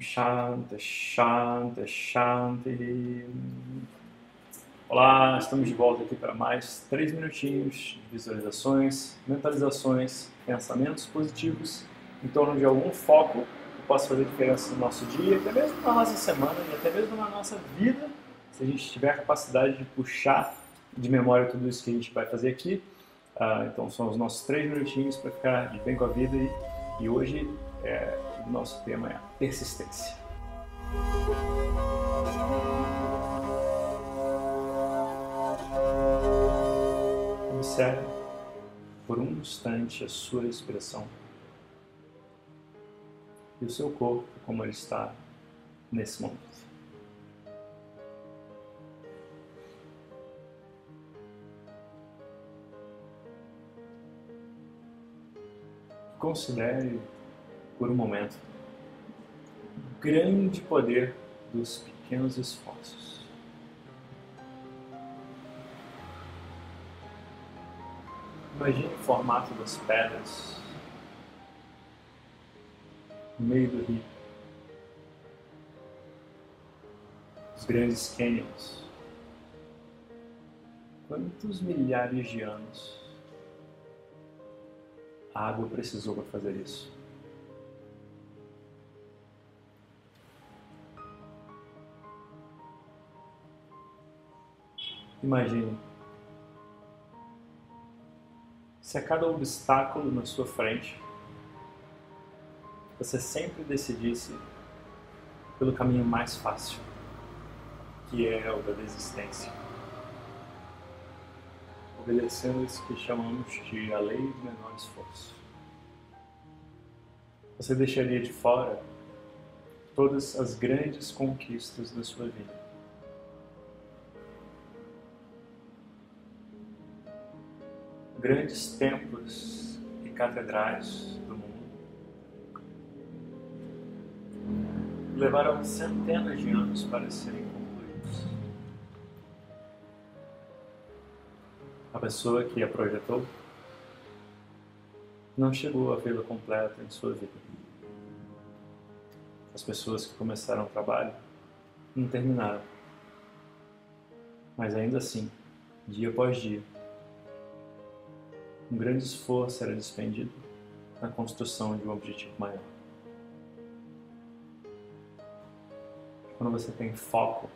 Shanti, Shanti, Shanti. Olá, estamos de volta aqui para mais três minutinhos de visualizações, mentalizações, pensamentos positivos em torno de algum foco que possa fazer diferença no nosso dia, até mesmo na nossa semana e até mesmo na nossa vida, se a gente tiver a capacidade de puxar de memória tudo isso que a gente vai fazer aqui. Uh, então são os nossos três minutinhos para ficar de bem com a vida e, e hoje é, nosso tema é persistência. Observe por um instante a sua respiração e o seu corpo como ele está nesse momento. Considere por um momento o grande poder dos pequenos esforços. Imagine o formato das pedras no meio do rio, os grandes canyons. Quantos milhares de anos a água precisou para fazer isso? Imagine. Se a cada obstáculo na sua frente você sempre decidisse pelo caminho mais fácil, que é o da desistência, obedecendo isso que chamamos de a lei do menor esforço. Você deixaria de fora todas as grandes conquistas da sua vida grandes templos e catedrais do mundo levaram centenas de anos para serem concluídos. A pessoa que a projetou não chegou a vê-la completa em sua vida. As pessoas que começaram o trabalho não terminaram. Mas ainda assim, dia após dia, um grande esforço era despendido na construção de um objetivo maior. Quando você tem foco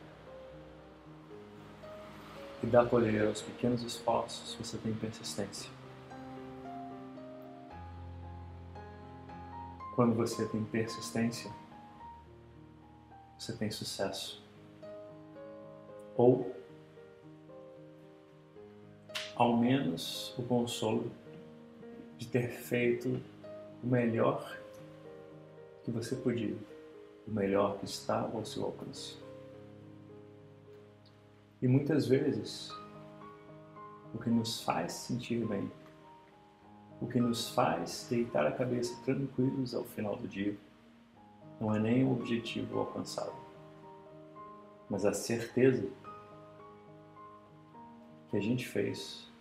e dá poder aos pequenos esforços, você tem persistência. Quando você tem persistência, você tem sucesso. Ou ao menos o consolo de ter feito o melhor que você podia, o melhor que estava ao seu alcance. E muitas vezes, o que nos faz sentir bem, o que nos faz deitar a cabeça tranquilos ao final do dia, não é nem o objetivo alcançado, mas a certeza que a gente fez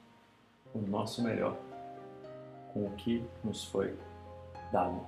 o nosso melhor com o que nos foi dado.